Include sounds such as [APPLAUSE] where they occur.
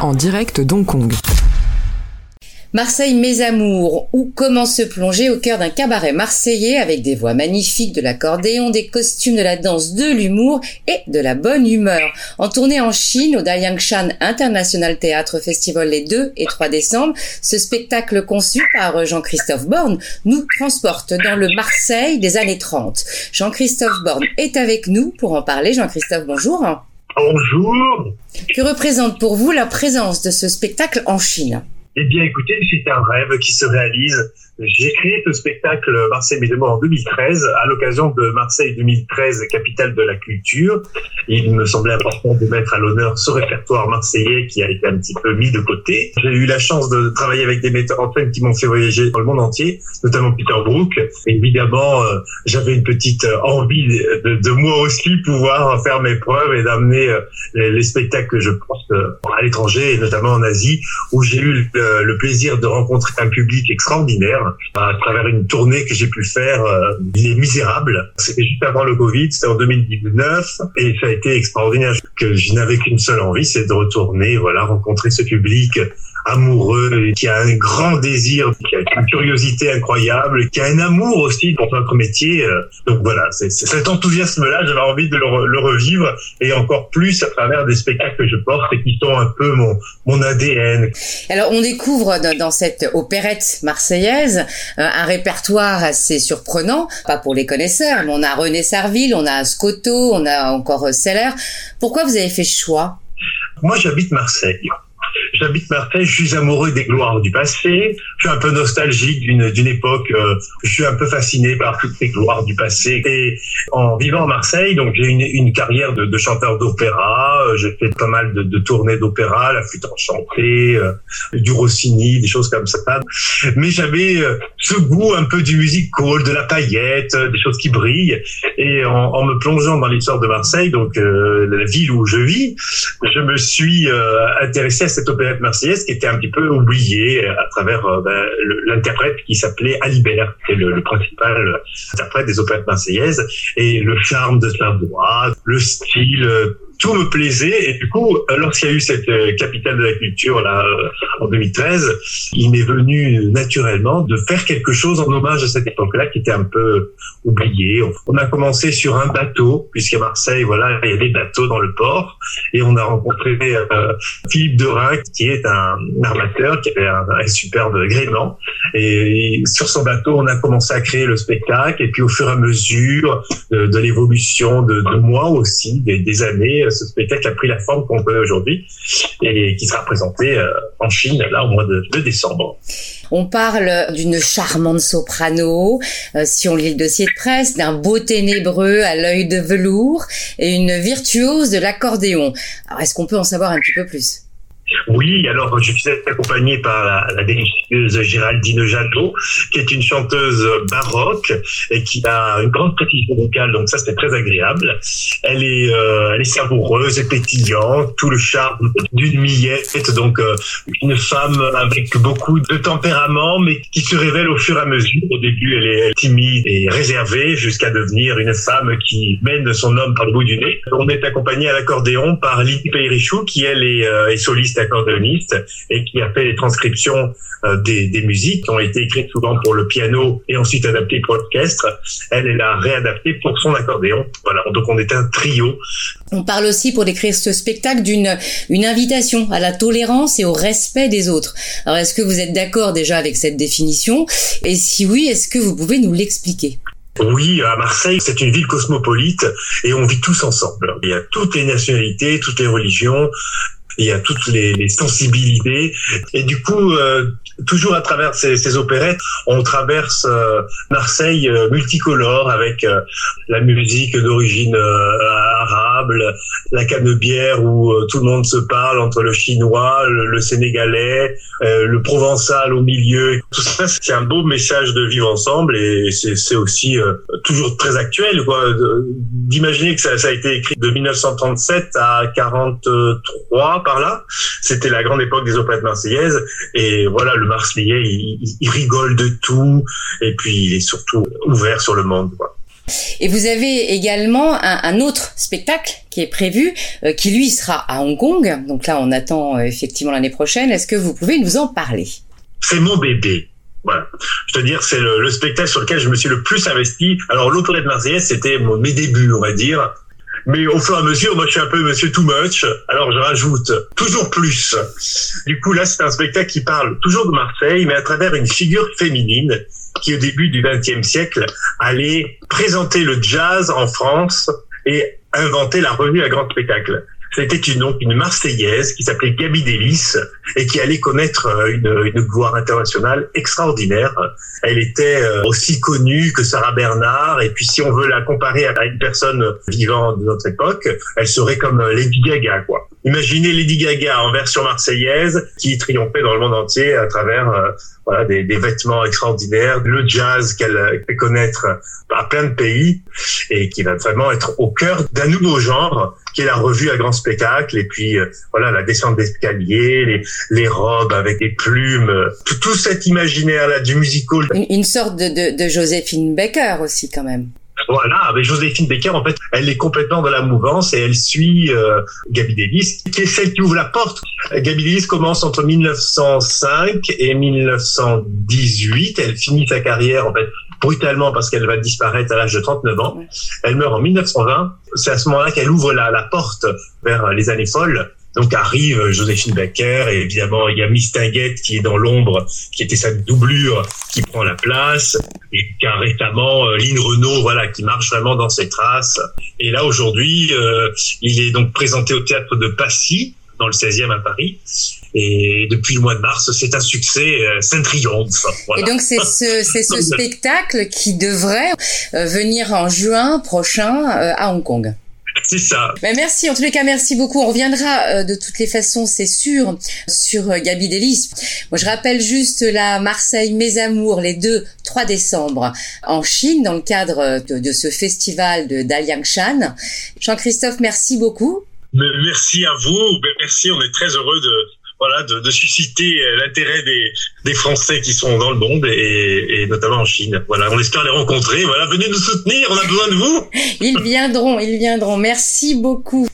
en direct d'Hong Kong. Marseille Mes Amours, ou comment se plonger au cœur d'un cabaret marseillais avec des voix magnifiques, de l'accordéon, des costumes, de la danse, de l'humour et de la bonne humeur. En tournée en Chine au Dayangshan International Theatre Festival les 2 et 3 décembre, ce spectacle conçu par Jean-Christophe Borne nous transporte dans le Marseille des années 30. Jean-Christophe Borne est avec nous pour en parler. Jean-Christophe, bonjour. Bonjour. Que représente pour vous la présence de ce spectacle en Chine? Eh bien, écoutez, c'est un rêve qui se réalise. J'ai créé ce spectacle Marseille Mes en 2013 à l'occasion de Marseille 2013, capitale de la culture. Il me semblait important de mettre à l'honneur ce répertoire marseillais qui a été un petit peu mis de côté. J'ai eu la chance de travailler avec des metteurs en scène qui m'ont fait voyager dans le monde entier, notamment Peter Brook. évidemment, euh, j'avais une petite euh, envie de, moi aussi pouvoir faire mes preuves et d'amener euh, les, spectacles que je pense à l'étranger et notamment en Asie où j'ai eu le, le plaisir de rencontrer un public extraordinaire à travers une tournée que j'ai pu faire, euh, Les Misérables. C'était juste avant le Covid, c'était en 2019, et ça a été extraordinaire. Que je n'avais qu'une seule envie, c'est de retourner, voilà, rencontrer ce public amoureux, qui a un grand désir, qui a une curiosité incroyable, qui a un amour aussi pour notre métier. Euh. Donc voilà, c'est cet enthousiasme-là, j'avais envie de le, revivre et encore plus à travers des spectacles que je porte et qui sont un peu mon, mon ADN. Alors on découvre dans, cette opérette marseillaise euh, un répertoire assez surprenant, pas pour les connaisseurs, mais on a René Sarville, on a Scotto, on a encore Seller. Pourquoi vous avez fait ce choix? Moi j'habite Marseille. J'habite Marseille, je suis amoureux des gloires du passé, je suis un peu nostalgique d'une époque, euh, je suis un peu fasciné par toutes ces gloires du passé. Et en vivant à Marseille, donc j'ai une, une carrière de, chanteur d'opéra, euh, j'ai fait pas mal de, tournées d'opéra, la flûte enchantée, euh, du Rossini, des choses comme ça. Mais j'avais ce goût un peu du music hall, de la paillette, des choses qui brillent. Et en, en me plongeant dans l'histoire de Marseille, donc la ville où je vis, je me suis intéressé à cette opérette marseillaise qui était un petit peu oubliée à travers euh, ben, l'interprète qui s'appelait Alibert, qui est le, principal interprète des opérettes marseillaises, et le charme de sa voix, le style euh, tout me plaisait. Et du coup lorsqu'il y a eu cette euh, capitale de la culture là euh, en 2013 il m'est venu naturellement de faire quelque chose en hommage à cette époque-là qui était un peu oubliée on a commencé sur un bateau puisqu'à Marseille voilà il y a des bateaux dans le port. Et on a rencontré euh, Philippe Derain qui est un armateur qui avait un, superbe gréement. Et, sur son bateau on a commencé à créer le spectacle. Et puis au fur et à mesure de, l'évolution de, de moi aussi des années ce spectacle a pris la forme qu'on connaît aujourd'hui et qui sera présenté euh, en Chine là au mois de, décembre. On parle d'une charmante soprano, euh, si on lit le dossier de presse, d'un beau ténébreux à l'œil de velours et une virtuose de l'accordéon. Alors est-ce qu'on peut en savoir un petit peu plus? Oui, alors je suis accompagné par la, délicieuse Géraldine Jadot, qui est une chanteuse baroque et qui a une grande précision vocale, donc ça c'est très agréable. Elle est, euh, elle est savoureuse et pétillante, tout le charme d'une millette, donc euh, une femme avec beaucoup de tempérament, mais qui se révèle au fur et à mesure. Au début, elle est timide et réservée, jusqu'à devenir une femme qui mène son homme par le bout du nez. On est accompagné à l'accordéon par Lydie Peyrichou, qui elle est, euh, est soliste accordéoniste et qui a fait les transcriptions euh, des, des, musiques qui ont été écrites souvent pour le piano et ensuite adaptées pour l'orchestre. Elle, elle a réadapté pour son accordéon. Voilà, donc on est un trio. On parle aussi pour décrire ce spectacle d'une une invitation à la tolérance et au respect des autres. Alors est-ce que vous êtes d'accord déjà avec cette définition? Et si oui, est-ce que vous pouvez nous l'expliquer? Oui, à Marseille, c'est une ville cosmopolite et on vit tous ensemble. Il y a toutes les nationalités, toutes les religions, il y a toutes les, sensibilités. Et du coup, euh, toujours à travers ces, ces, opérettes, on traverse euh, Marseille euh, multicolore avec la musique d'origine arabe, la canebière où tout le monde se parle entre le chinois, le, sénégalais, le provençal au milieu. Tout ça, c'est un beau message de vivre ensemble et c'est aussi toujours très actuel. D'imaginer que ça, a été écrit de 1937 à 43 par là. C'était la grande époque des opérettes marseillaises. Et voilà, le Marseillais, il, rigole de tout. Et puis, il est surtout ouvert sur le monde. Et vous avez également un, autre spectacle qui est prévu, euh, qui lui sera à Hong Kong. Donc là, on attend euh, effectivement l'année prochaine. Est-ce que vous pouvez nous en parler? C'est mon bébé. Voilà. Je veux dire, c'est le, le, spectacle sur lequel je me suis le plus investi. Alors, l'opérette marseillaise, c'était mes débuts, on va dire. Mais au fur et à mesure, moi, je suis un peu monsieur too much. Alors, je rajoute toujours plus. Du coup, là, c'est un spectacle qui parle toujours de Marseille, mais à travers une figure féminine qui, au début du XXe siècle, allait présenter le jazz en France et inventer la revue à grand spectacle. C'était une, donc une Marseillaise qui s'appelait Gabi Delis et qui allait connaître euh, une, une, gloire internationale extraordinaire. Elle était euh, aussi connue que Sarah Bernard et puis si on veut la comparer à une personne vivant de notre époque, elle serait comme euh, Lady Gaga quoi. Imaginez Lady Gaga en version marseillaise qui triomphait dans le monde entier à travers voilà, des, vêtements extraordinaires, le jazz qu'elle fait connaître à plein de pays et qui va vraiment être au cœur d'un nouveau genre qui est la revue à grand spectacle et puis euh, voilà la descente d'escalier, les, robes avec des plumes, tout, cet imaginaire là du musical. Une, sorte de, de, de Joséphine Baker aussi quand même. Voilà, avec Joséphine Baker, en fait, elle est complètement dans la mouvance et elle suit euh, Gabi Davis, qui est celle qui ouvre la porte. Gabi Davis commence entre 1905 et 1918. Elle finit sa carrière, en fait, brutalement parce qu'elle va disparaître à l'âge de 39 ans. Elle meurt en 1920. C'est à ce moment-là qu'elle ouvre la, la porte vers les années folles. Donc arrive Joséphine Baker et évidemment il y a Miss Tinguette qui est dans l'ombre, qui était sa doublure, qui prend la place et a récemment euh, Lynn Renault, voilà, qui marche vraiment dans ses traces. Et là aujourd'hui, euh, il est donc présenté au théâtre de Passy dans le 16e à Paris. Et depuis le mois de mars, c'est un succès, euh, c'est un triomphe. Voilà. Et donc c'est ce, [LAUGHS] spectacle qui devrait euh, venir en juin prochain euh, à Hong Kong. C'est ça. Ben merci, en tous les cas, merci beaucoup. On reviendra euh, de toutes les façons, c'est sûr, sur euh, Gabi Delis. Moi, je rappelle juste la Marseille Mes Amours, les 2-3 décembre, en Chine, dans le cadre de, de ce festival de Daliangshan. Jean-Christophe, merci beaucoup. Merci à vous. Merci, on est très heureux de, voilà, de, susciter l'intérêt des, des Français qui sont dans le monde et, et, notamment en Chine. Voilà, on espère les rencontrer. Voilà, venez nous soutenir, on a besoin de vous. [LAUGHS] Ils viendront, ils viendront. Merci beaucoup.